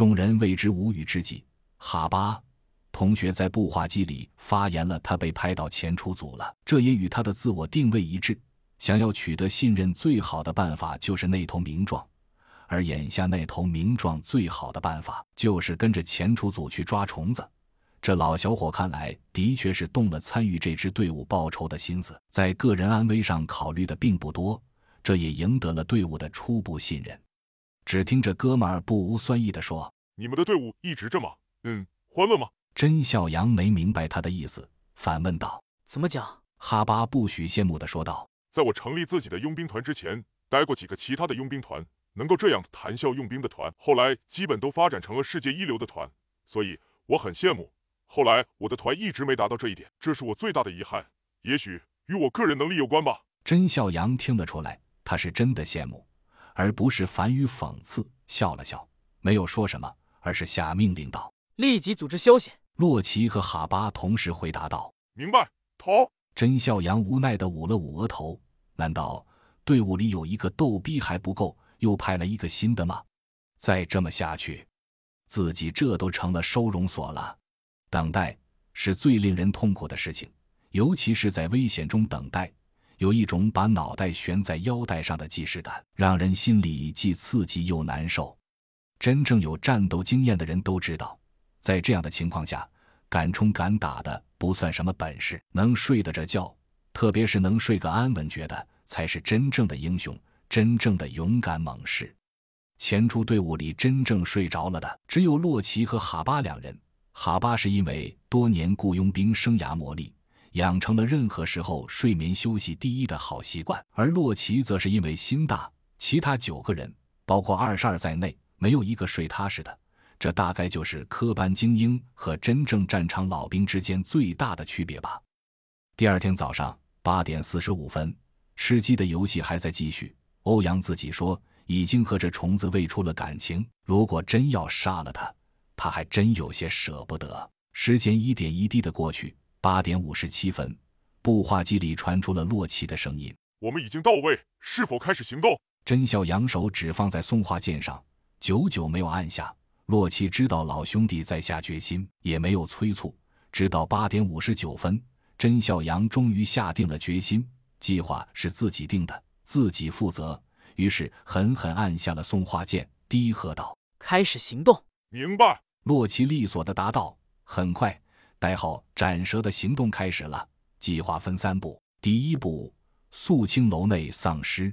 众人为之无语之际，哈巴同学在步话机里发言了，他被派到前出组了，这也与他的自我定位一致。想要取得信任，最好的办法就是那头名状，而眼下那头名状最好的办法就是跟着前出组去抓虫子。这老小伙看来的确是动了参与这支队伍报仇的心思，在个人安危上考虑的并不多，这也赢得了队伍的初步信任。只听这哥们儿不无酸意地说：“你们的队伍一直这么……嗯，欢乐吗？”甄笑阳没明白他的意思，反问道：“怎么讲？”哈巴不许羡慕地说道：“在我成立自己的佣兵团之前，待过几个其他的佣兵团，能够这样谈笑用兵的团，后来基本都发展成了世界一流的团，所以我很羡慕。”后来我的团一直没达到这一点，这是我最大的遗憾。也许与我个人能力有关吧。甄笑阳听得出来，他是真的羡慕，而不是反语讽刺，笑了笑，没有说什么，而是下命令道：“立即组织休息。”洛奇和哈巴同时回答道：“明白。”头。甄笑阳无奈的捂了捂额头。难道队伍里有一个逗逼还不够，又派了一个新的吗？再这么下去，自己这都成了收容所了。等待是最令人痛苦的事情，尤其是在危险中等待，有一种把脑袋悬在腰带上的既视感，让人心里既刺激又难受。真正有战斗经验的人都知道，在这样的情况下，敢冲敢打的不算什么本事，能睡得着觉，特别是能睡个安稳觉的，才是真正的英雄，真正的勇敢猛士。前出队伍里真正睡着了的，只有洛奇和哈巴两人。哈巴是因为多年雇佣兵生涯磨砺，养成了任何时候睡眠休息第一的好习惯；而洛奇则是因为心大，其他九个人，包括二十二在内，没有一个睡踏实的。这大概就是科班精英和真正战场老兵之间最大的区别吧。第二天早上八点四十五分，吃鸡的游戏还在继续。欧阳自己说，已经和这虫子喂出了感情，如果真要杀了他。他还真有些舍不得。时间一点一滴的过去，八点五十七分，步话机里传出了洛奇的声音：“我们已经到位，是否开始行动？”甄笑阳手指放在送话键上，久久没有按下。洛奇知道老兄弟在下决心，也没有催促。直到八点五十九分，甄笑阳终于下定了决心，计划是自己定的，自己负责。于是狠狠按下了送话键，低喝道：“开始行动。”明白。洛奇利索的答道：“很快，代号斩蛇的行动开始了。计划分三步：第一步，肃清楼内丧尸；